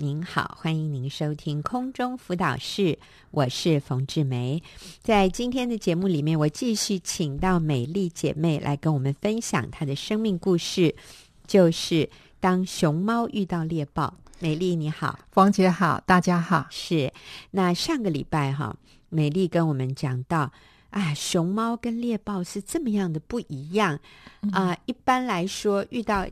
您好，欢迎您收听空中辅导室，我是冯志梅。在今天的节目里面，我继续请到美丽姐妹来跟我们分享她的生命故事，就是当熊猫遇到猎豹。美丽你好，冯姐好，大家好。是，那上个礼拜哈，美丽跟我们讲到，啊，熊猫跟猎豹是这么样的不一样啊，嗯呃。一般来说，遇到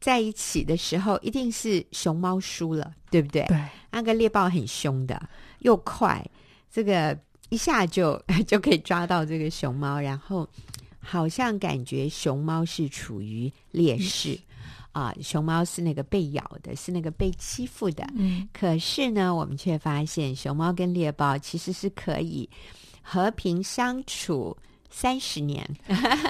在一起的时候，一定是熊猫输了，对不对？对，那个猎豹很凶的，又快，这个一下就 就可以抓到这个熊猫，然后好像感觉熊猫是处于劣势啊，熊猫是那个被咬的，是那个被欺负的。嗯，可是呢，我们却发现熊猫跟猎豹其实是可以和平相处。三十年，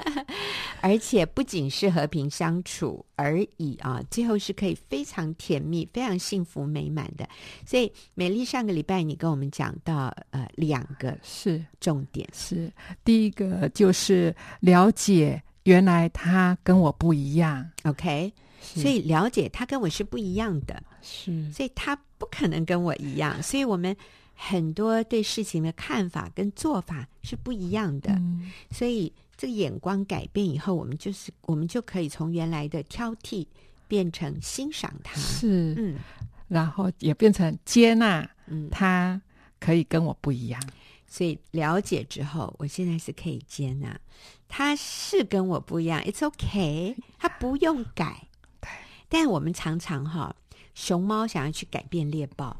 而且不仅是和平相处而已啊，最后是可以非常甜蜜、非常幸福美满的。所以，美丽上个礼拜你跟我们讲到呃两个是。重点，是。第一个就是了解原来他跟我不一样，OK，所以了解他跟我是不一样的，是，所以他不可能跟我一样，所以我们。很多对事情的看法跟做法是不一样的，嗯，所以这个眼光改变以后，我们就是我们就可以从原来的挑剔变成欣赏他，是，嗯，然后也变成接纳，嗯，他可以跟我不一样，所以了解之后，我现在是可以接纳。他是跟我不一样，It's okay，他不用改，对，但我们常常哈，熊猫想要去改变猎豹。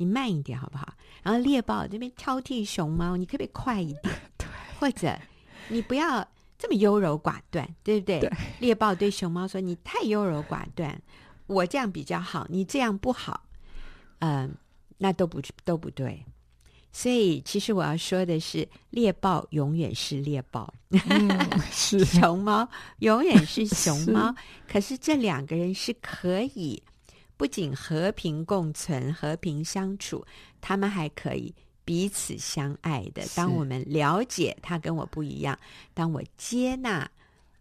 你慢一点好不好？然后猎豹这边挑剔熊猫，你可不可以快一点？对，或者你不要这么优柔寡断，对不对？对。猎豹对熊猫说：“你太优柔寡断，我这样比较好，你这样不好。”嗯，那都不都不对。所以，其实我要说的是，猎豹永远是猎豹，嗯、是熊猫永远是熊猫。可是这两个人是可以。不仅和平共存、和平相处，他们还可以彼此相爱的。当我们了解他跟我不一样，当我接纳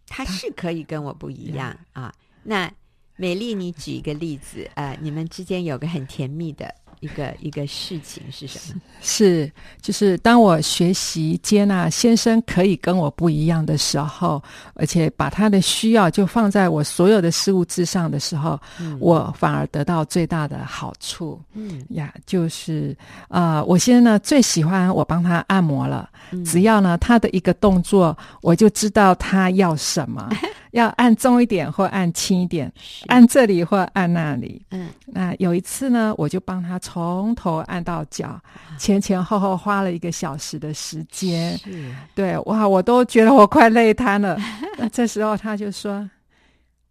他是可以跟我不一样啊。那美丽，你举一个例子，呃，你们之间有个很甜蜜的。一个 一个事情是什么？是就是当我学习接纳先生可以跟我不一样的时候，而且把他的需要就放在我所有的事物之上的时候，嗯、我反而得到最大的好处。嗯呀，就是啊、呃，我先生呢最喜欢我帮他按摩了，嗯、只要呢他的一个动作，我就知道他要什么。要按重一点或按轻一点，按这里或按那里。嗯，那有一次呢，我就帮他从头按到脚，前前后后花了一个小时的时间。是，对，哇，我都觉得我快累瘫了。那这时候他就说：“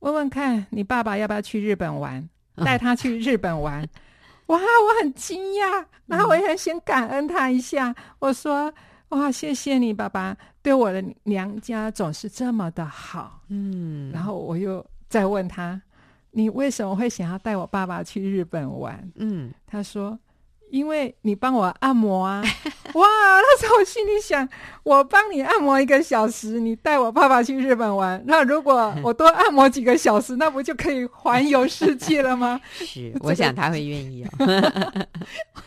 问问看你爸爸要不要去日本玩，带他去日本玩。”哇，我很惊讶，然后我也很想感恩他一下。我说。哇，谢谢你，爸爸对我的娘家总是这么的好。嗯，然后我又再问他，你为什么会想要带我爸爸去日本玩？嗯，他说。因为你帮我按摩啊，哇！那时候我心里想，我帮你按摩一个小时，你带我爸爸去日本玩，那如果我多按摩几个小时，那不就可以环游世界了吗？是，我想他会愿意哦。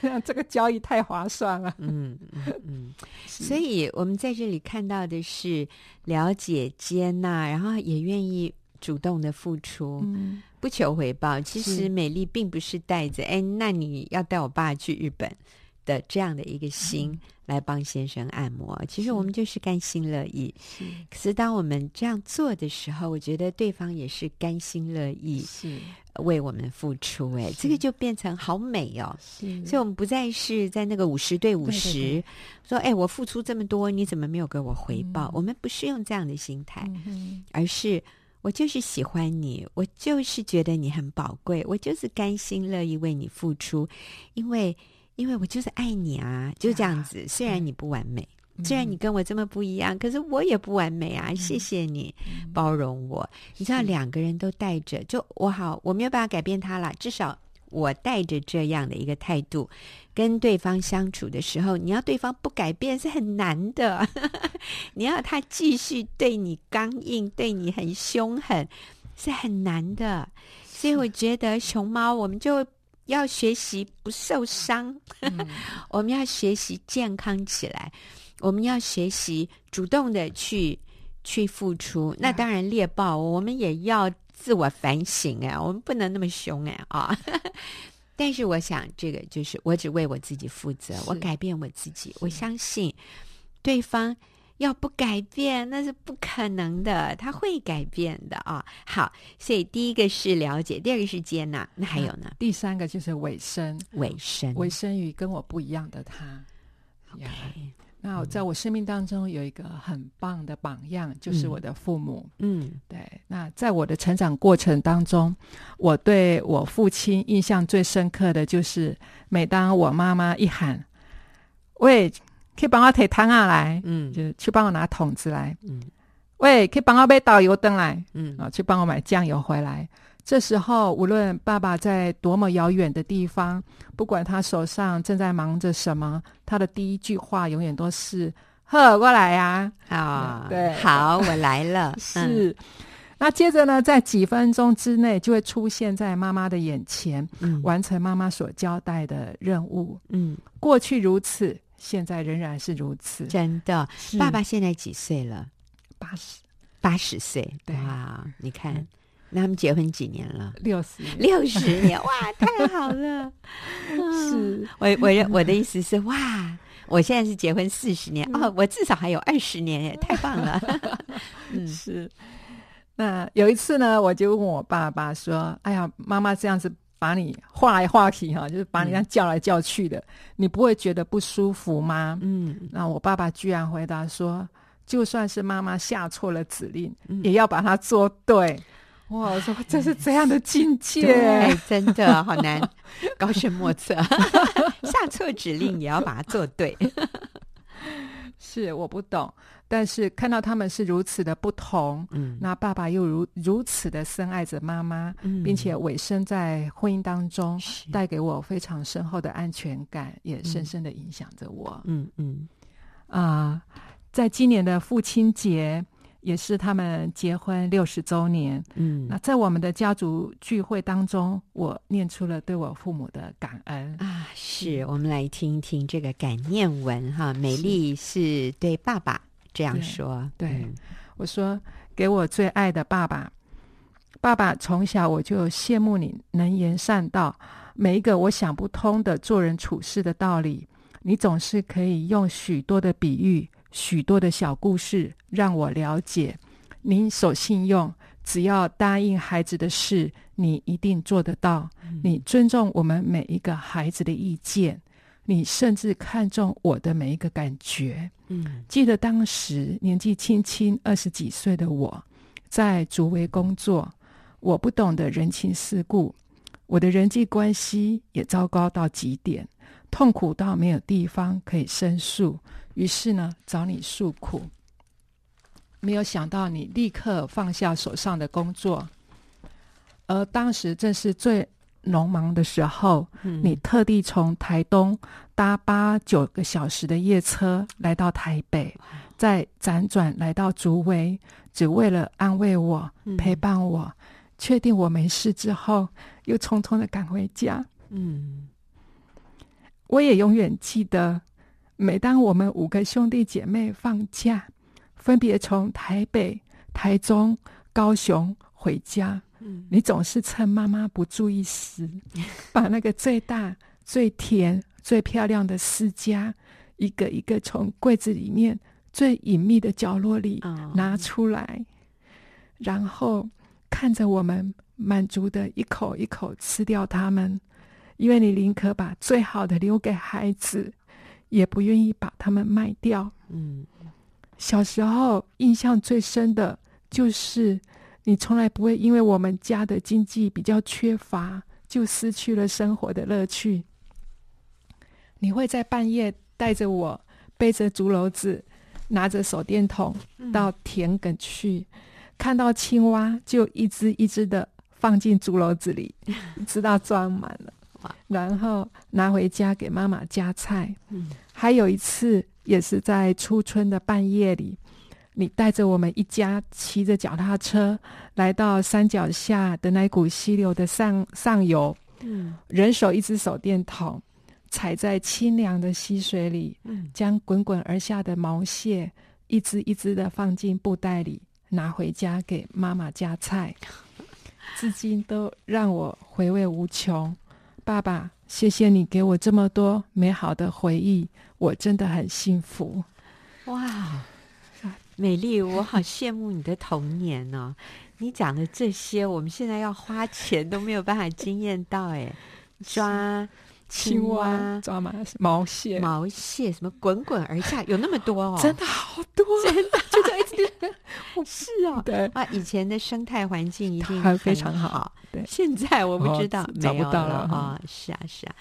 我想这个交易太划算了。嗯嗯嗯，所以我们在这里看到的是了解、接纳，然后也愿意主动的付出。嗯。不求回报，其实美丽并不是带着“哎，那你要带我爸去日本”的这样的一个心来帮先生按摩。嗯、其实我们就是甘心乐意。是，可是当我们这样做的时候，我觉得对方也是甘心乐意，是为我们付出。哎，这个就变成好美哦。是，所以我们不再是在那个五十对五十，说“哎，我付出这么多，你怎么没有给我回报？”嗯、我们不是用这样的心态，嗯、而是。我就是喜欢你，我就是觉得你很宝贵，我就是甘心乐意为你付出，因为因为我就是爱你啊，就这样子。啊、虽然你不完美，嗯、虽然你跟我这么不一样，可是我也不完美啊。嗯、谢谢你包容我。嗯、你知道，两个人都带着，就我好，我没有办法改变他了，至少。我带着这样的一个态度跟对方相处的时候，你要对方不改变是很难的。你要他继续对你刚硬，对你很凶狠，是很难的。所以我觉得熊猫，我们就要学习不受伤，嗯、我们要学习健康起来，我们要学习主动的去去付出。那当然猎豹，我们也要自我反省哎，我们不能那么凶哎啊！但是我想，这个就是我只为我自己负责，我改变我自己，我相信对方。要不改变，那是不可能的。他会改变的啊！好，所以第一个是了解，第二个是接纳，那还有呢？嗯、第三个就是委身，委身，委身于跟我不一样的他。OK，那在我生命当中有一个很棒的榜样，嗯、就是我的父母。嗯，对。那在我的成长过程当中，我对我父亲印象最深刻的就是，每当我妈妈一喊“喂”。可以帮我提汤啊来，嗯，就是去帮我拿桶子来，嗯，喂，可以帮我买倒油灯来，嗯，啊，去帮我买酱油回来。这时候，无论爸爸在多么遥远的地方，不管他手上正在忙着什么，他的第一句话永远都是“呵，过来呀、啊！”啊、哦，对，好，我来了。是，那接着呢，在几分钟之内就会出现在妈妈的眼前，嗯，完成妈妈所交代的任务。嗯，过去如此。现在仍然是如此，真的。爸爸现在几岁了？八十，八十岁。对啊，你看，嗯、那他们结婚几年了？六十年，六十年，哇，太好了！是，我我我的意思是，哇，我现在是结婚四十年，嗯、哦，我至少还有二十年耶，太棒了。嗯，是。那有一次呢，我就问我爸爸说：“哎呀，妈妈这样子。”把你画来画去哈，就是把你这样叫来叫去的，嗯、你不会觉得不舒服吗？嗯，那我爸爸居然回答说，就算是妈妈下错了指令，嗯、也要把它做对。哇，我说这是怎样的境界？真的好难，高深莫测。下错指令也要把它做对。是我不懂。但是看到他们是如此的不同，嗯，那爸爸又如如此的深爱着妈妈，嗯，并且委身在婚姻当中，带给我非常深厚的安全感，也深深的影响着我，嗯嗯，啊、呃，在今年的父亲节，也是他们结婚六十周年，嗯，那在我们的家族聚会当中，我念出了对我父母的感恩。啊，是我们来听一听这个感念文哈，美丽是对爸爸。这样说，对，我说，给我最爱的爸爸，爸爸从小我就羡慕你能言善道，每一个我想不通的做人处事的道理，你总是可以用许多的比喻、许多的小故事让我了解。您守信用，只要答应孩子的事，你一定做得到。嗯、你尊重我们每一个孩子的意见。你甚至看重我的每一个感觉。嗯，记得当时年纪轻轻二十几岁的我，在竹围工作，我不懂得人情世故，我的人际关系也糟糕到极点，痛苦到没有地方可以申诉。于是呢，找你诉苦。没有想到你立刻放下手上的工作，而当时正是最。农忙的时候，嗯、你特地从台东搭八九个小时的夜车来到台北，再辗转来到竹围，只为了安慰我、嗯、陪伴我，确定我没事之后，又匆匆的赶回家。嗯，我也永远记得，每当我们五个兄弟姐妹放假，分别从台北、台中、高雄回家。你总是趁妈妈不注意时，把那个最大、最甜、最漂亮的私家，一个一个从柜子里面最隐秘的角落里拿出来，oh. 然后看着我们满足的一口一口吃掉它们，因为你宁可把最好的留给孩子，也不愿意把它们卖掉。嗯，小时候印象最深的就是。你从来不会因为我们家的经济比较缺乏，就失去了生活的乐趣。你会在半夜带着我，背着竹篓子，拿着手电筒到田埂去，嗯、看到青蛙就一只一只的放进竹篓子里，直到装满了，然后拿回家给妈妈夹菜。嗯、还有一次，也是在初春的半夜里。你带着我们一家骑着脚踏车来到山脚下的那股溪流的上上游，嗯，人手一只手电筒，踩在清凉的溪水里，嗯，将滚滚而下的毛蟹一只一只的放进布袋里，拿回家给妈妈夹菜，至今都让我回味无穷。爸爸，谢谢你给我这么多美好的回忆，我真的很幸福。哇，美丽，我好羡慕你的童年哦！你讲的这些，我们现在要花钱都没有办法惊艳到哎，抓。青蛙，知道吗？毛蟹，毛蟹，什么滚滚而下，有那么多哦，真的好多，真的就在一直 是哦，对。啊，以前的生态环境一定非常好，对，现在我不知道，找不到了啊，是啊，是啊，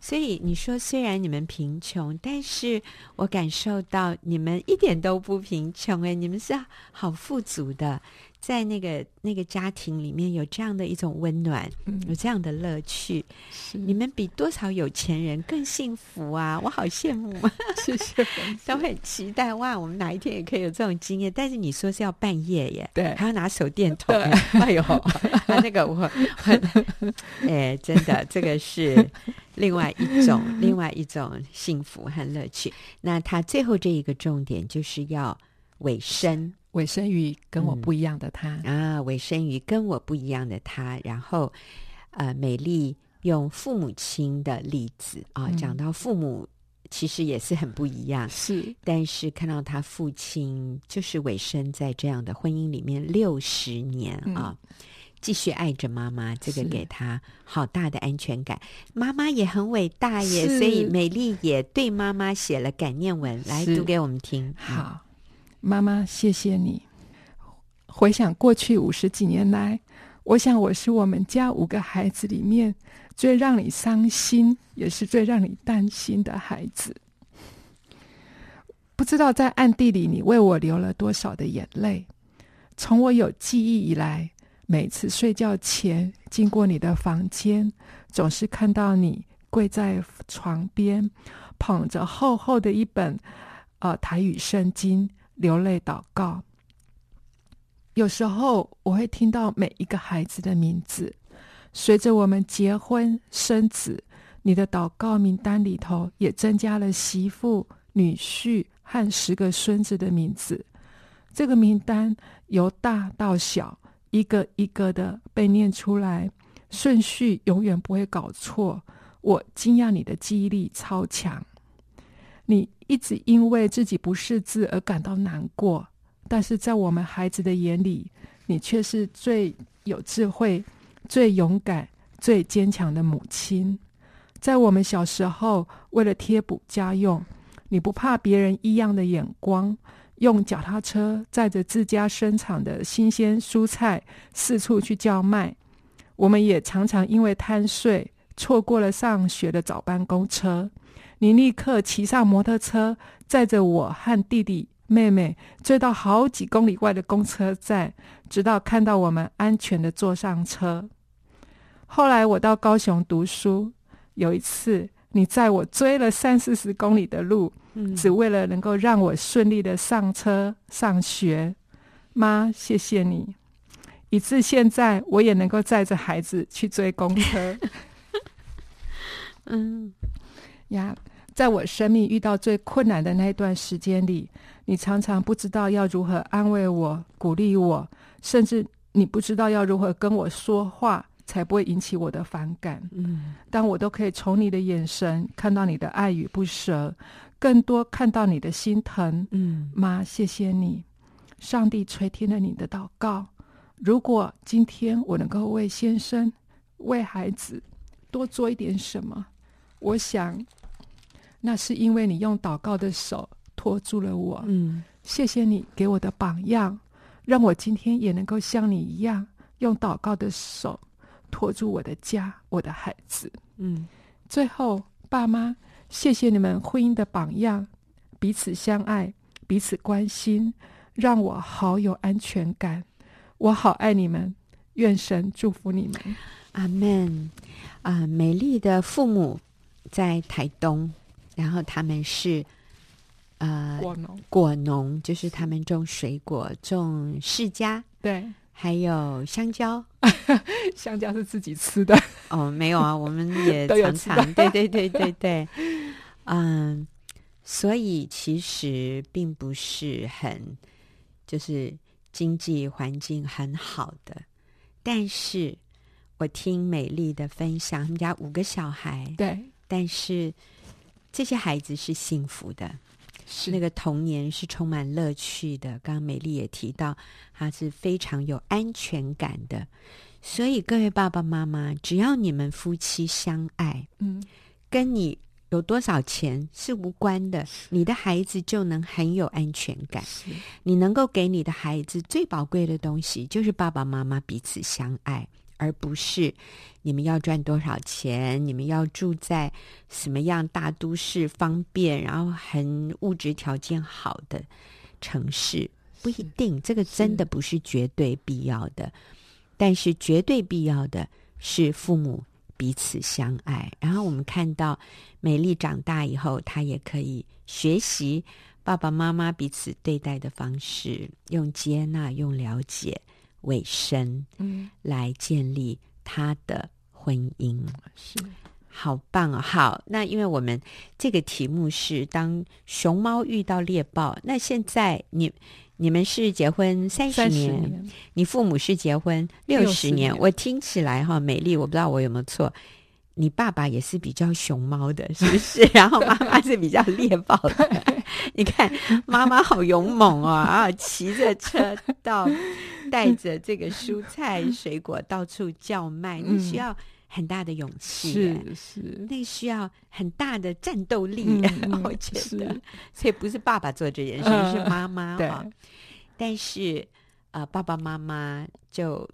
所以你说虽然你们贫穷，但是我感受到你们一点都不贫穷，哎，你们是好富足的。在那个那个家庭里面有这样的一种温暖，嗯、有这样的乐趣，你们比多少有钱人更幸福啊！我好羡慕，谢谢，都很期待哇，我们哪一天也可以有这种经验。但是你说是要半夜耶，对，还要拿手电筒，哎呦，啊，那个我，哎，真的，这个是另外一种另外一种幸福和乐趣。那他最后这一个重点就是要委身。委身于跟我不一样的他、嗯、啊，尾生于跟我不一样的他。然后，呃，美丽用父母亲的例子啊，讲、嗯、到父母其实也是很不一样，是。但是看到他父亲就是尾生在这样的婚姻里面六十年啊，嗯、继续爱着妈妈，这个给他好大的安全感。妈妈也很伟大耶，所以美丽也对妈妈写了感念文，来读给我们听。好。妈妈，谢谢你。回想过去五十几年来，我想我是我们家五个孩子里面最让你伤心，也是最让你担心的孩子。不知道在暗地里，你为我流了多少的眼泪。从我有记忆以来，每次睡觉前经过你的房间，总是看到你跪在床边，捧着厚厚的一本呃台语圣经。流泪祷告，有时候我会听到每一个孩子的名字。随着我们结婚生子，你的祷告名单里头也增加了媳妇、女婿和十个孙子的名字。这个名单由大到小，一个一个的被念出来，顺序永远不会搞错。我惊讶你的记忆力超强。你一直因为自己不识字而感到难过，但是在我们孩子的眼里，你却是最有智慧、最勇敢、最坚强的母亲。在我们小时候，为了贴补家用，你不怕别人异样的眼光，用脚踏车载着自家生产的新鲜蔬菜四处去叫卖。我们也常常因为贪睡，错过了上学的早班公车。你立刻骑上摩托车，载着我和弟弟妹妹追到好几公里外的公车站，直到看到我们安全的坐上车。后来我到高雄读书，有一次你载我追了三四十公里的路，嗯、只为了能够让我顺利的上车上学。妈，谢谢你，以致现在我也能够载着孩子去追公车。嗯。呀，在我生命遇到最困难的那一段时间里，你常常不知道要如何安慰我、鼓励我，甚至你不知道要如何跟我说话才不会引起我的反感。嗯，但我都可以从你的眼神看到你的爱与不舍，更多看到你的心疼。嗯，妈，谢谢你，上帝垂听了你的祷告。如果今天我能够为先生、为孩子多做一点什么，我想。那是因为你用祷告的手托住了我。嗯，谢谢你给我的榜样，让我今天也能够像你一样，用祷告的手托住我的家、我的孩子。嗯，最后，爸妈，谢谢你们婚姻的榜样，彼此相爱，彼此关心，让我好有安全感。我好爱你们，愿神祝福你们。阿门。啊，美丽的父母在台东。然后他们是，呃，果农，果农就是他们种水果、种释迦，对，还有香蕉，香蕉是自己吃的。哦，没有啊，我们也常常，对对对对对，嗯，所以其实并不是很就是经济环境很好的，但是我听美丽的分享，他们家五个小孩，对，但是这些孩子是幸福的。是那个童年是充满乐趣的。刚刚美丽也提到，他是非常有安全感的。所以各位爸爸妈妈，只要你们夫妻相爱，嗯，跟你有多少钱是无关的，你的孩子就能很有安全感。你能够给你的孩子最宝贵的东西，就是爸爸妈妈彼此相爱。而不是你们要赚多少钱，你们要住在什么样大都市，方便然后很物质条件好的城市，不一定，这个真的不是绝对必要的。但是绝对必要的是父母彼此相爱。然后我们看到美丽长大以后，她也可以学习爸爸妈妈彼此对待的方式，用接纳，用了解。委身，嗯，来建立他的婚姻，是好棒哦！好，那因为我们这个题目是当熊猫遇到猎豹，那现在你你们是结婚三十年，年，你父母是结婚六十年，年，我听起来哈，美丽，我不知道我有没有错。你爸爸也是比较熊猫的，是不是？然后妈妈是比较猎豹的。你看，妈妈好勇猛哦，啊，骑着车到，带着这个蔬菜水果到处叫卖，你需要很大的勇气，是是，那需要很大的战斗力，嗯、我觉得。所以不是爸爸做这件事，是妈妈哈、哦。但是，呃，爸爸妈妈就。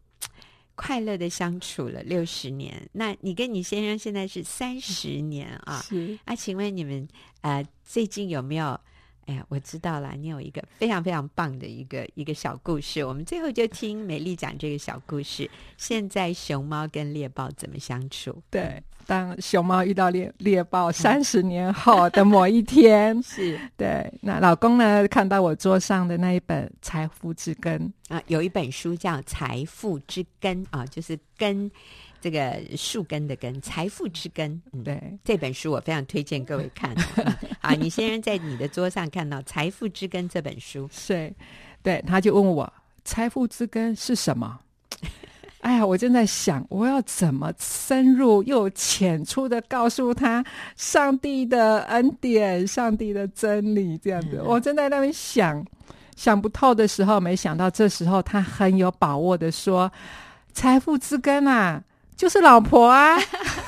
快乐的相处了六十年，那你跟你先生现在是三十年啊？是啊，请问你们呃最近有没有？哎呀，我知道了，你有一个非常非常棒的一个一个小故事，我们最后就听美丽讲这个小故事。现在熊猫跟猎豹怎么相处？对。当熊猫遇到猎猎豹，三十年后的某一天，是对。那老公呢？看到我桌上的那一本《财富之根》啊，有一本书叫《财富之根》啊，就是根这个树根的根，《财富之根》。嗯，对，这本书我非常推荐各位看。啊，你先生在你的桌上看到《财富之根》这本书，是，对，他就问我《财富之根》是什么？哎呀，我正在想，我要怎么深入又浅出的告诉他上帝的恩典、上帝的真理，这样子。嗯、我正在那边想，想不透的时候，没想到这时候他很有把握的说：“财富之根啊，就是老婆啊！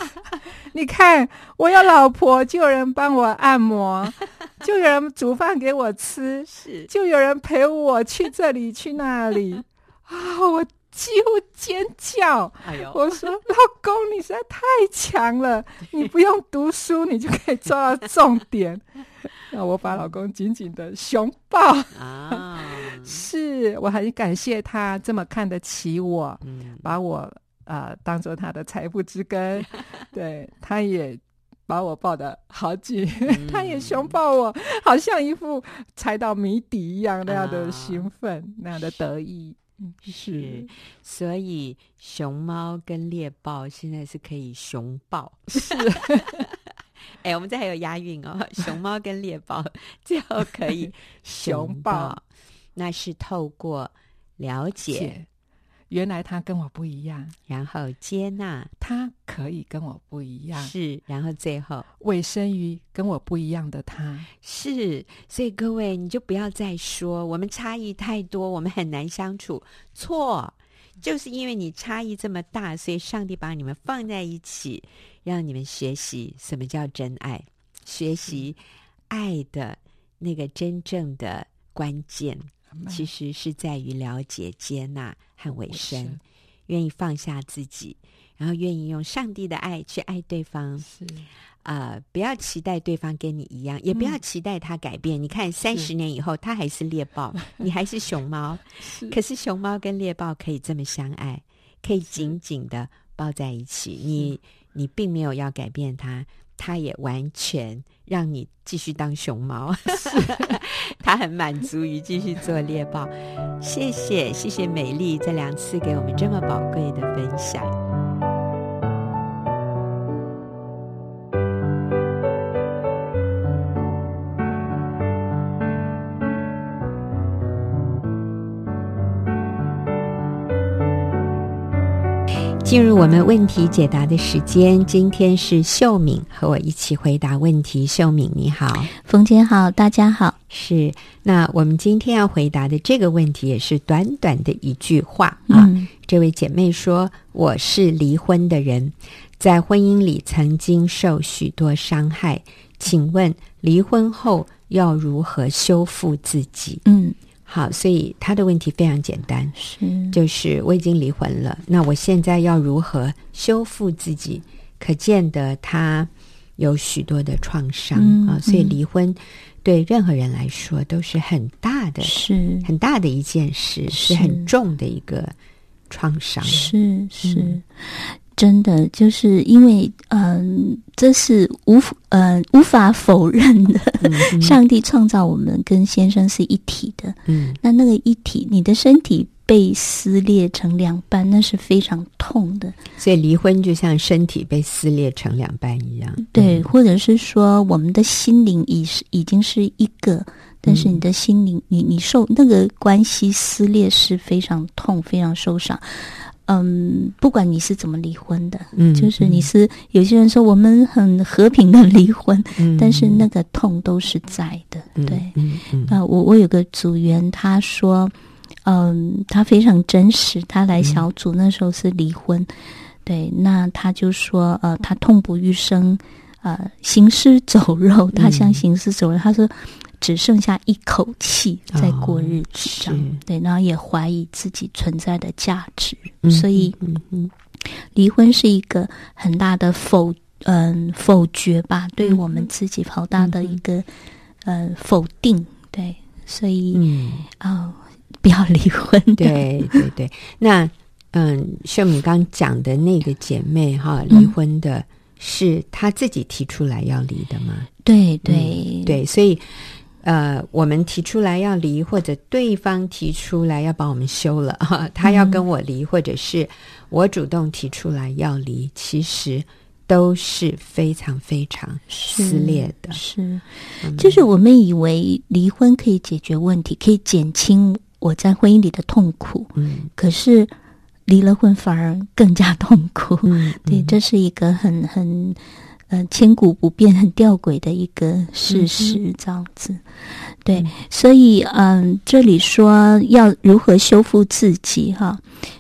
你看，我有老婆，就有人帮我按摩，就有人煮饭给我吃，是，就有人陪我去这里去那里啊，我。”几乎尖叫！哎呦，我说老公，你实在太强了，你不用读书，你就可以抓到重点。那我把老公紧紧的熊抱啊！是我很感谢他这么看得起我，嗯、把我呃当做他的财富之根。对，他也把我抱得好紧，嗯、他也熊抱我，好像一副猜到谜底一样那样的兴奋，啊、那样的得意。是，所以熊猫跟猎豹现在是可以熊抱。是，哎，我们这还有押韵哦，熊猫跟猎豹 最后可以熊抱，那是透过了解。原来他跟我不一样，然后接纳他可以跟我不一样，是，然后最后委身于跟我不一样的他，是。所以各位，你就不要再说我们差异太多，我们很难相处。错，就是因为你差异这么大，所以上帝把你们放在一起，让你们学习什么叫真爱，学习爱的那个真正的关键。其实是在于了解、接纳和委身，愿意放下自己，然后愿意用上帝的爱去爱对方。是啊、呃，不要期待对方跟你一样，也不要期待他改变。嗯、你看，三十年以后，他还是猎豹，你还是熊猫。是可是熊猫跟猎豹可以这么相爱，可以紧紧的抱在一起。你你并没有要改变他，他也完全让你继续当熊猫，他很满足于继续做猎豹。谢谢，谢谢美丽这两次给我们这么宝贵的分享。进入我们问题解答的时间，今天是秀敏和我一起回答问题。秀敏，你好，冯姐好，大家好。是，那我们今天要回答的这个问题也是短短的一句话啊。嗯、这位姐妹说：“我是离婚的人，在婚姻里曾经受许多伤害，请问离婚后要如何修复自己？”嗯。好，所以他的问题非常简单，是。就是我已经离婚了，那我现在要如何修复自己？可见得他有许多的创伤、嗯、啊，所以离婚对任何人来说都是很大的，是。很大的一件事，是，是。很重的一个创伤，是是。嗯真的，就是因为，嗯，这是无，嗯，无法否认的。上帝创造我们跟先生是一体的，嗯，那那个一体，你的身体被撕裂成两半，那是非常痛的。所以离婚就像身体被撕裂成两半一样，对，或者是说，我们的心灵已是已经是一个，但是你的心灵，你你受那个关系撕裂是非常痛，非常受伤。嗯，不管你是怎么离婚的，嗯，就是你是有些人说我们很和平的离婚，嗯，但是那个痛都是在的，嗯、对，嗯嗯。那我我有个组员，他说，嗯，他非常真实，他来小组那时候是离婚，嗯、对，那他就说，呃，他痛不欲生，呃，行尸走肉，他像行尸走肉，嗯、他说。只剩下一口气在过日子上，哦、对，然后也怀疑自己存在的价值，嗯、所以，嗯嗯，离婚是一个很大的否，嗯，否决吧，对于我们自己好大的一个，嗯、呃，否定，对，所以，嗯，哦，不要离婚，对对对。那，嗯，秀敏刚讲的那个姐妹哈，离婚的是她自己提出来要离的吗？对对、嗯、对，所以。呃，我们提出来要离，或者对方提出来要把我们休了，哈，他要跟我离，嗯、或者是我主动提出来要离，其实都是非常非常撕裂的。是，就是我们以为离婚可以解决问题，可以减轻我在婚姻里的痛苦，嗯，可是离了婚反而更加痛苦。嗯，对，这是一个很很。嗯、呃，千古不变、很吊诡的一个事实，这样子。嗯、对，嗯、所以，嗯、呃，这里说要如何修复自己，哈，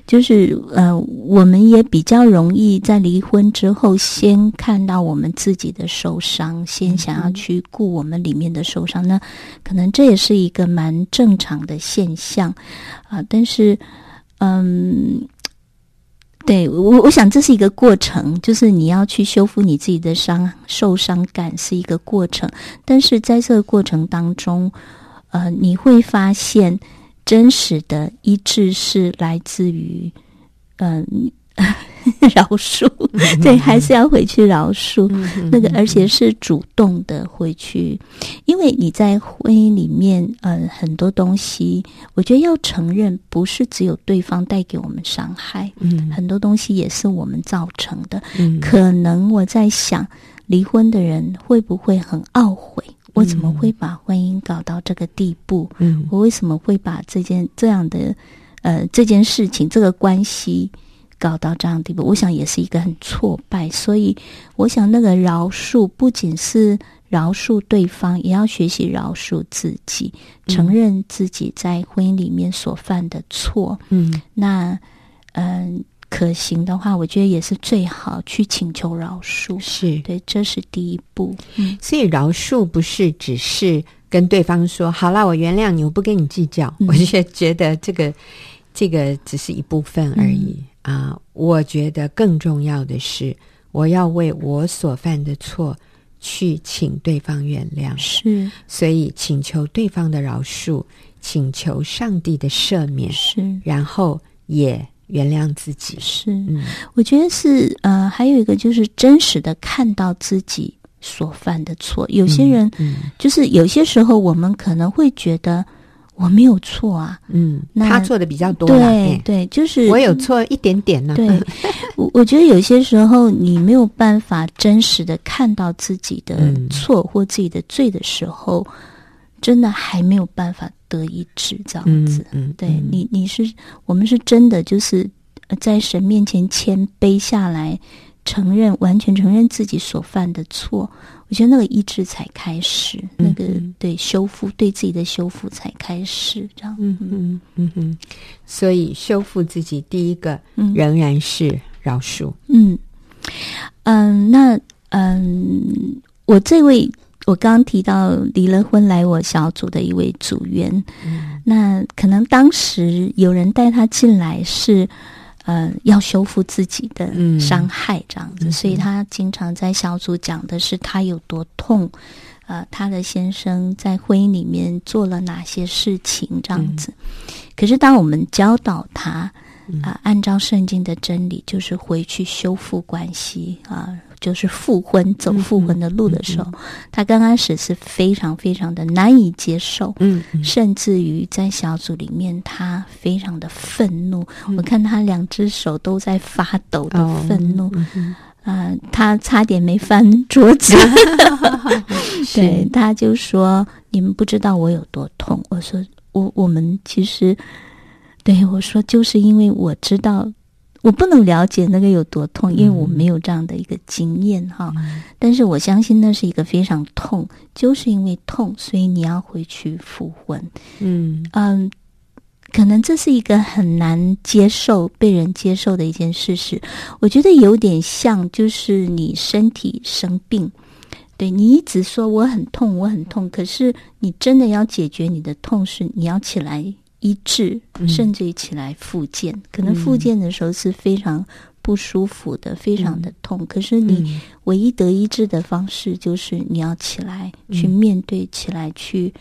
就是，呃，我们也比较容易在离婚之后，先看到我们自己的受伤，先想要去顾我们里面的受伤，那可能这也是一个蛮正常的现象啊。但是，嗯。对我，我想这是一个过程，就是你要去修复你自己的伤，受伤感是一个过程。但是在这个过程当中，呃，你会发现真实的医治是来自于，嗯、饶恕，对，还是要回去饶恕那个，而且是主动的回去，因为你在婚姻里面，呃，很多东西，我觉得要承认，不是只有对方带给我们伤害，嗯，很多东西也是我们造成的。嗯，可能我在想，离婚的人会不会很懊悔？我怎么会把婚姻搞到这个地步？嗯，我为什么会把这件这样的，呃，这件事情，这个关系？搞到这样的地步，我想也是一个很挫败。所以，我想那个饶恕不仅是饶恕对方，也要学习饶恕自己，承认自己在婚姻里面所犯的错。嗯，那嗯、呃，可行的话，我觉得也是最好去请求饶恕。是对，这是第一步。嗯，所以饶恕不是只是跟对方说“好啦，我原谅你，我不跟你计较”，嗯、我就觉得这个这个只是一部分而已。嗯啊，uh, 我觉得更重要的是，我要为我所犯的错去请对方原谅。是，所以请求对方的饶恕，请求上帝的赦免。是，然后也原谅自己。是，嗯，我觉得是呃，还有一个就是真实的看到自己所犯的错。有些人，嗯，就是有些时候我们可能会觉得我没有错啊，嗯，那他错的比较多，对对，就是我有错一点点呢。对，我我觉得有些时候你没有办法真实的看到自己的错或自己的罪的时候，真的还没有办法得医治这样子。嗯，对你，你是我们是真的就是。在神面前谦卑下来，承认完全承认自己所犯的错，我觉得那个医治才开始，嗯、那个对修复对自己的修复才开始，这样。嗯嗯嗯哼，所以修复自己第一个仍然是饶恕。嗯嗯，那嗯，我这位我刚刚提到离了婚来我小组的一位组员，嗯、那可能当时有人带他进来是。呃，要修复自己的伤害，这样子，嗯、所以他经常在小组讲的是他有多痛，呃，他的先生在婚姻里面做了哪些事情，这样子。嗯、可是当我们教导他啊、呃，按照圣经的真理，就是回去修复关系啊。呃就是复婚走复婚的路的时候，他刚开始是非常非常的难以接受，嗯，嗯甚至于在小组里面，他非常的愤怒。嗯、我看他两只手都在发抖的愤怒，嗯嗯呃，他差点没翻桌子。对，他就说：“你们不知道我有多痛。”我说：“我我们其实，对我说，就是因为我知道。”我不能了解那个有多痛，因为我没有这样的一个经验哈。嗯、但是我相信那是一个非常痛，就是因为痛，所以你要回去复婚。嗯嗯，可能这是一个很难接受、被人接受的一件事实。我觉得有点像，就是你身体生病，对，你一直说我很痛，我很痛，可是你真的要解决你的痛，是你要起来。医治，甚至于起来复健，嗯、可能复健的时候是非常不舒服的，嗯、非常的痛。可是你唯一得医治的方式，就是你要起来去面对，嗯、起来去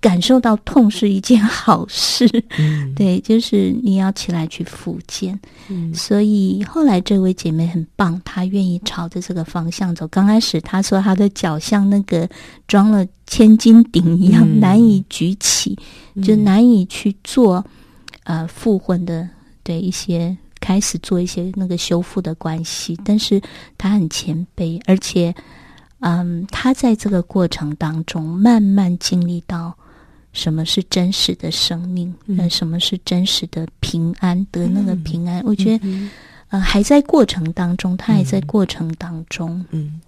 感受到痛是一件好事。嗯、对，就是你要起来去复健。嗯、所以后来这位姐妹很棒，她愿意朝着这个方向走。刚开始她说她的脚像那个装了千斤顶一样，嗯、难以举起。就难以去做，呃，复婚的对一些开始做一些那个修复的关系，但是他很谦卑，而且，嗯，他在这个过程当中慢慢经历到什么是真实的生命，那、嗯、什么是真实的平安，得那个平安。嗯、我觉得，嗯、呃，还在过程当中，他还在过程当中，嗯。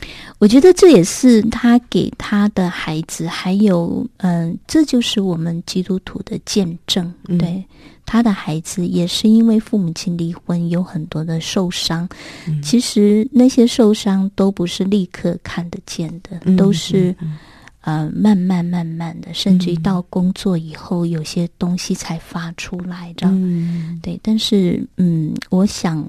嗯我觉得这也是他给他的孩子，还有嗯、呃，这就是我们基督徒的见证。嗯、对他的孩子，也是因为父母亲离婚，有很多的受伤。嗯、其实那些受伤都不是立刻看得见的，嗯、都是呃慢慢慢慢的，甚至于到工作以后，有些东西才发出来。这样、嗯、对，但是嗯，我想。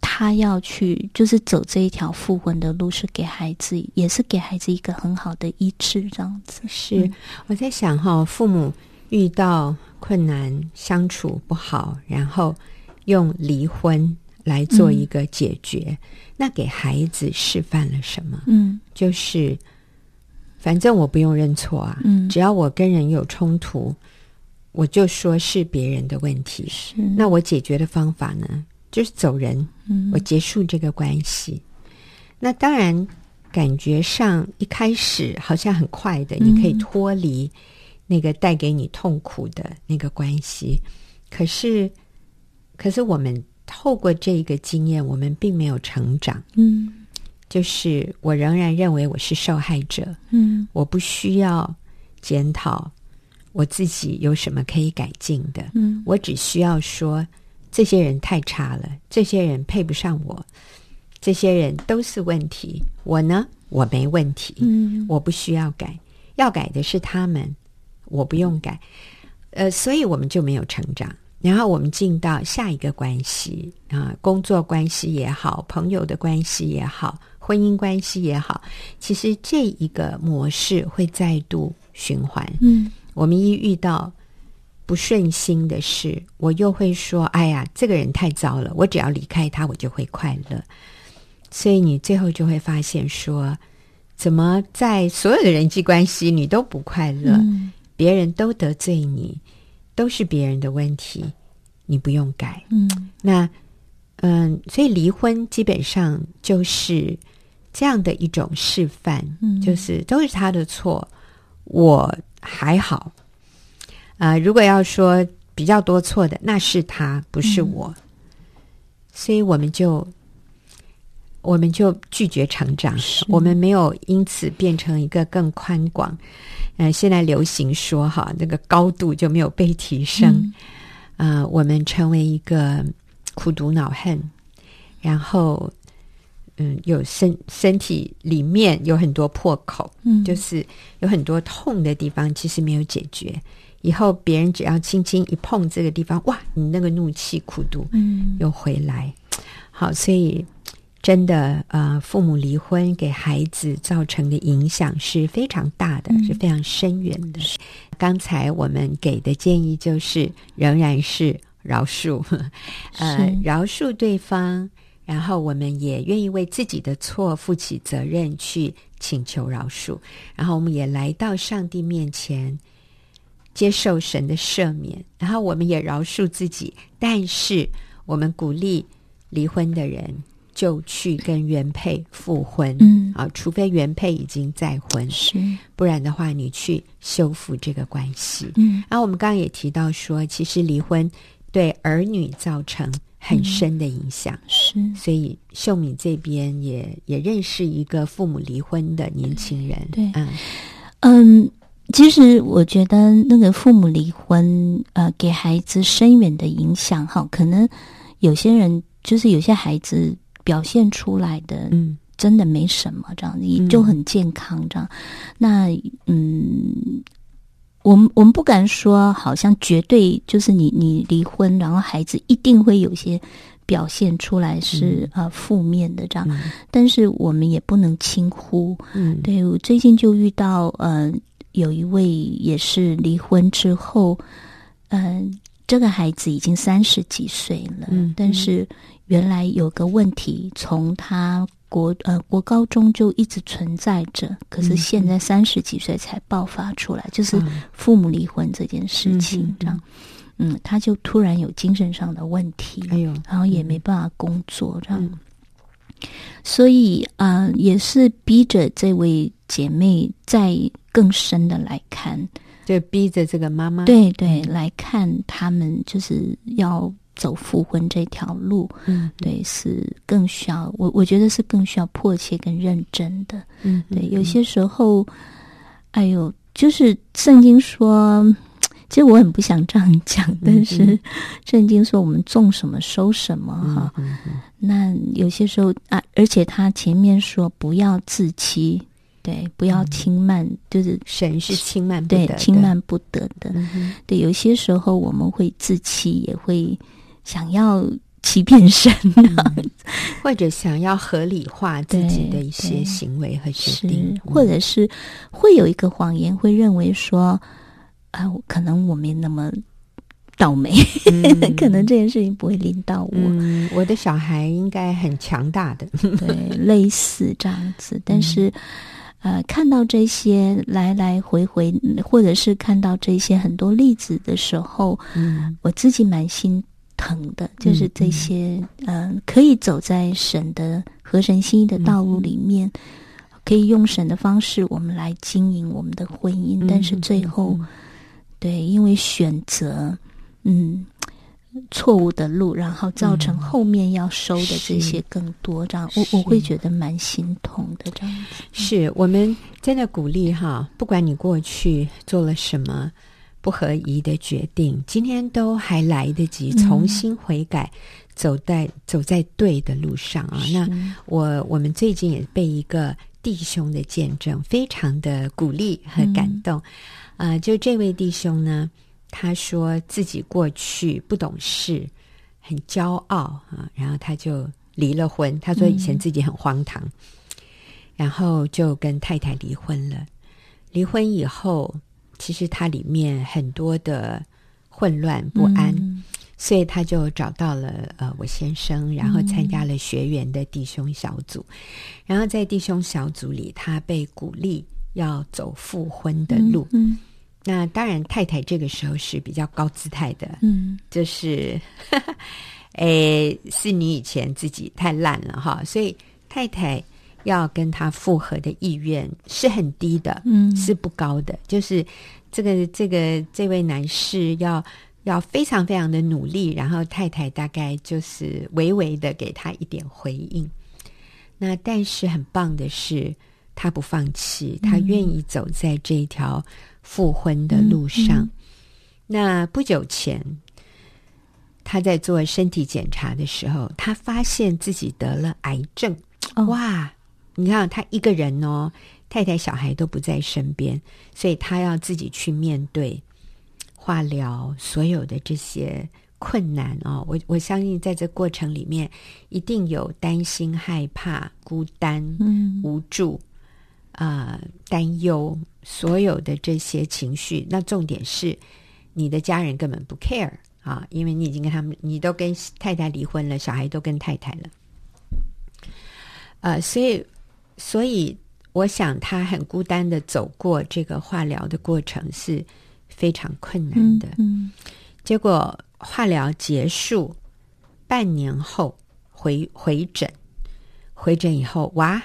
他要去，就是走这一条复婚的路，是给孩子，也是给孩子一个很好的医治，这样子。是、嗯、我在想哈，父母遇到困难、相处不好，然后用离婚来做一个解决，嗯、那给孩子示范了什么？嗯，就是反正我不用认错啊，嗯，只要我跟人有冲突，我就说是别人的问题。是，那我解决的方法呢？就是走人，我结束这个关系。嗯、那当然，感觉上一开始好像很快的，你可以脱离那个带给你痛苦的那个关系。嗯、可是，可是我们透过这个经验，我们并没有成长。嗯，就是我仍然认为我是受害者。嗯，我不需要检讨我自己有什么可以改进的。嗯，我只需要说。这些人太差了，这些人配不上我，这些人都是问题。我呢，我没问题，嗯，我不需要改，要改的是他们，我不用改。呃，所以我们就没有成长。然后我们进到下一个关系啊，工作关系也好，朋友的关系也好，婚姻关系也好，其实这一个模式会再度循环。嗯，我们一遇到。不顺心的事，我又会说：“哎呀，这个人太糟了，我只要离开他，我就会快乐。”所以你最后就会发现说，怎么在所有的人际关系你都不快乐，嗯、别人都得罪你，都是别人的问题，你不用改。嗯，那嗯，所以离婚基本上就是这样的一种示范，嗯、就是都是他的错，我还好。啊、呃，如果要说比较多错的，那是他，不是我。嗯、所以我们就。我们就拒绝成长，我们没有因此变成一个更宽广。呃，现在流行说哈，那个高度就没有被提升。啊、嗯呃，我们成为一个苦读恼恨，然后嗯，有身身体里面有很多破口，嗯，就是有很多痛的地方，其实没有解决。以后别人只要轻轻一碰这个地方，哇，你那个怒气苦毒，嗯，又回来。好，所以。真的，呃，父母离婚给孩子造成的影响是非常大的，嗯、是非常深远的。刚才我们给的建议就是，仍然是饶恕，呃，饶恕对方，然后我们也愿意为自己的错负起责任，去请求饶恕，然后我们也来到上帝面前，接受神的赦免，然后我们也饶恕自己，但是我们鼓励离婚的人。就去跟原配复婚，嗯。啊，除非原配已经再婚，是，不然的话，你去修复这个关系。嗯，然后我们刚刚也提到说，其实离婚对儿女造成很深的影响，是、嗯，所以秀敏这边也也认识一个父母离婚的年轻人，对，嗯。嗯，其实我觉得那个父母离婚，呃，给孩子深远的影响，哈，可能有些人就是有些孩子。表现出来的，嗯，真的没什么，这样也就很健康，这样。嗯、那，嗯，我们我们不敢说，好像绝对就是你你离婚，然后孩子一定会有些表现出来是啊、嗯呃、负面的这样。嗯、但是我们也不能轻忽。嗯，对，我最近就遇到，呃，有一位也是离婚之后，嗯、呃，这个孩子已经三十几岁了，嗯，但是。原来有个问题，从他国呃国高中就一直存在着，可是现在三十几岁才爆发出来，嗯、就是父母离婚这件事情，嗯、这样，嗯，他就突然有精神上的问题，哎呦，然后也没办法工作，这样，嗯、所以啊、呃，也是逼着这位姐妹再更深的来看，就逼着这个妈妈，对对，来看他们就是要。走复婚这条路，嗯，对，是更需要我，我觉得是更需要迫切跟认真的，嗯，对，有些时候，哎呦，就是圣经说，其实我很不想这样讲，但是圣经说我们种什么收什么哈，嗯、那有些时候啊，而且他前面说不要自欺，对，不要轻慢，嗯、就是神是轻慢不得的，对，轻慢不得的，嗯、对，有些时候我们会自欺，也会。想要欺骗神、嗯，或者想要合理化自己的一些行为和决定，或者是会有一个谎言，会认为说，啊、呃，可能我没那么倒霉，嗯、可能这件事情不会临到我、嗯。我的小孩应该很强大的，对，类似这样子。但是，嗯、呃，看到这些来来回回，或者是看到这些很多例子的时候，嗯，我自己蛮心。疼的，就是这些，呃，可以走在神的合神心意的道路里面，嗯、可以用神的方式，我们来经营我们的婚姻。嗯、但是最后，嗯、对，因为选择，嗯，错误的路，然后造成后面要收的这些更多，这样，我我会觉得蛮心痛的。这样子，是我们真的鼓励哈，不管你过去做了什么。不合宜的决定，今天都还来得及重新悔改，嗯、走在走在对的路上啊！那我我们最近也被一个弟兄的见证，非常的鼓励和感动。啊、嗯呃，就这位弟兄呢，他说自己过去不懂事，很骄傲啊，然后他就离了婚。他说以前自己很荒唐，嗯、然后就跟太太离婚了。离婚以后。其实他里面很多的混乱不安，嗯、所以他就找到了呃我先生，然后参加了学员的弟兄小组，嗯、然后在弟兄小组里，他被鼓励要走复婚的路。那当然太太这个时候是比较高姿态的，嗯，就是，诶，是你以前自己太烂了哈，所以太太要跟他复合的意愿是很低的，嗯，是不高的，就是这个这个这位男士要。要非常非常的努力，然后太太大概就是微微的给他一点回应。那但是很棒的是，他不放弃，他愿意走在这条复婚的路上。那不久前，他在做身体检查的时候，他发现自己得了癌症。哦、哇！你看他一个人哦，太太小孩都不在身边，所以他要自己去面对。化疗所有的这些困难哦，我我相信在这过程里面一定有担心、害怕、孤单、嗯、无助啊、呃、担忧，所有的这些情绪。那重点是你的家人根本不 care 啊，因为你已经跟他们，你都跟太太离婚了，小孩都跟太太了。呃，所以所以我想他很孤单的走过这个化疗的过程是。非常困难的，嗯，嗯，结果化疗结束半年后回回诊，回诊以后，哇，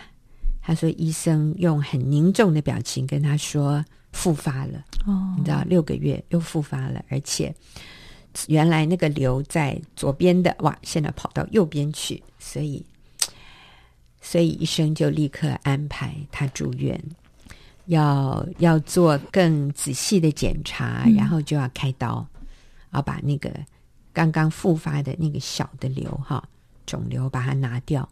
他说医生用很凝重的表情跟他说复发了，哦，你知道六个月又复发了，而且原来那个瘤在左边的，哇，现在跑到右边去，所以所以医生就立刻安排他住院。要要做更仔细的检查，嗯、然后就要开刀，要把那个刚刚复发的那个小的瘤哈肿瘤把它拿掉，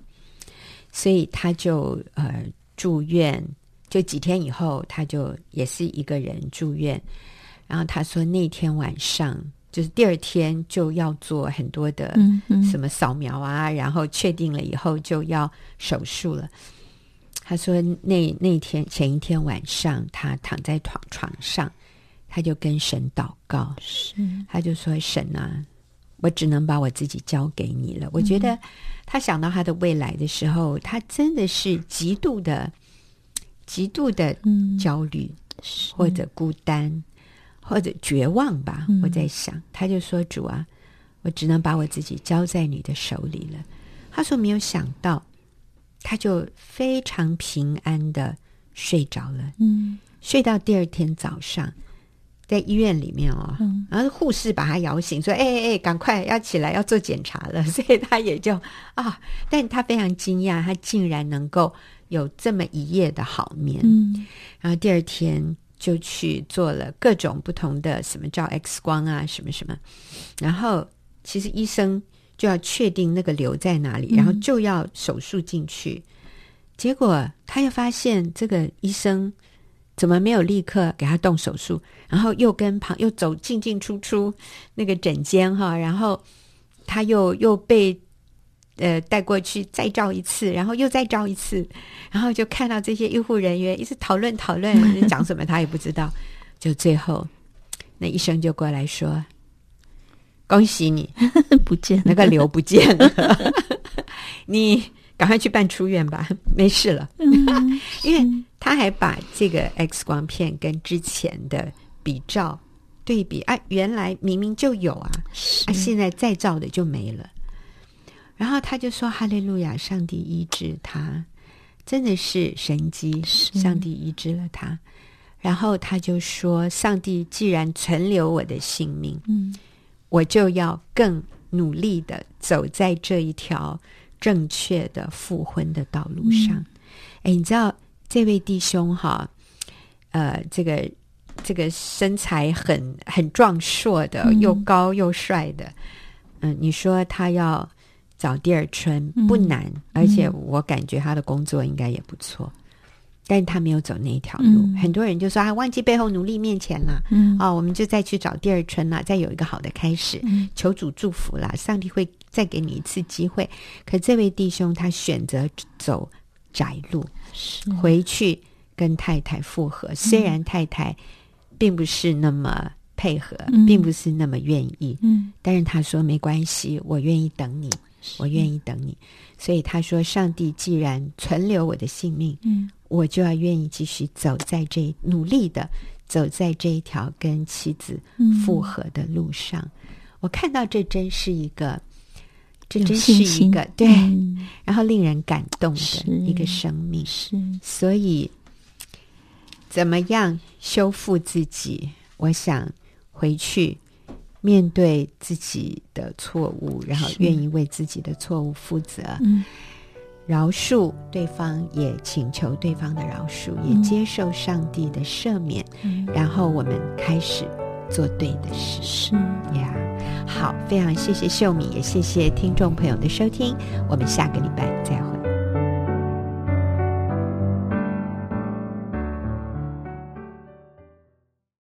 所以他就呃住院，就几天以后他就也是一个人住院，然后他说那天晚上就是第二天就要做很多的什么扫描啊，嗯嗯、然后确定了以后就要手术了。他说那：“那那天前一天晚上，他躺在床床上，他就跟神祷告，是。他就说：‘神啊，我只能把我自己交给你了。’我觉得他想到他的未来的时候，他真的是极度的、极度的焦虑，或者孤单，或者绝望吧。我在想，他就说：‘主啊，我只能把我自己交在你的手里了。’他说：‘没有想到。’他就非常平安的睡着了，嗯，睡到第二天早上，在医院里面哦，嗯、然后护士把他摇醒，说：“哎哎哎，赶快要起来，要做检查了。”所以他也就啊，但他非常惊讶，他竟然能够有这么一夜的好眠。嗯，然后第二天就去做了各种不同的什么照 X 光啊，什么什么，然后其实医生。就要确定那个瘤在哪里，然后就要手术进去。嗯、结果他又发现这个医生怎么没有立刻给他动手术，然后又跟旁又走进进出出那个诊间哈，然后他又又被呃带过去再照一次，然后又再照一次，然后就看到这些医护人员一直讨论讨论讲什么，他也不知道。就最后那医生就过来说。恭喜你，不见那个瘤不见了，你赶快去办出院吧，没事了。嗯、因为他还把这个 X 光片跟之前的比照对比，啊，原来明明就有啊，啊，现在再照的就没了。然后他就说：“哈利路亚，上帝医治他，真的是神迹，上帝医治了他。”然后他就说：“上帝既然存留我的性命，嗯。”我就要更努力的走在这一条正确的复婚的道路上。哎、嗯，你知道这位弟兄哈，呃，这个这个身材很很壮硕的，嗯、又高又帅的，嗯、呃，你说他要找第二春不难，嗯、而且我感觉他的工作应该也不错。但是他没有走那一条路，嗯、很多人就说啊，忘记背后，努力面前了。嗯，哦，我们就再去找第二春了，再有一个好的开始，嗯、求主祝福了，上帝会再给你一次机会。可这位弟兄他选择走窄路，回去跟太太复合。虽然太太并不是那么配合，并不是那么愿意。嗯，但是他说没关系，我愿意等你，我愿意等你。所以他说，上帝既然存留我的性命，嗯，我就要愿意继续走在这努力的走在这一条跟妻子复合的路上。嗯、我看到这真是一个，这真是一个对，嗯、然后令人感动的一个生命。是，所以怎么样修复自己？我想回去面对自己的错误，然后愿意为自己的错误负责。嗯。饶恕对方，也请求对方的饶恕，也接受上帝的赦免，嗯、然后我们开始做对的事。是呀，好，非常谢谢秀敏，也谢谢听众朋友的收听，我们下个礼拜再会。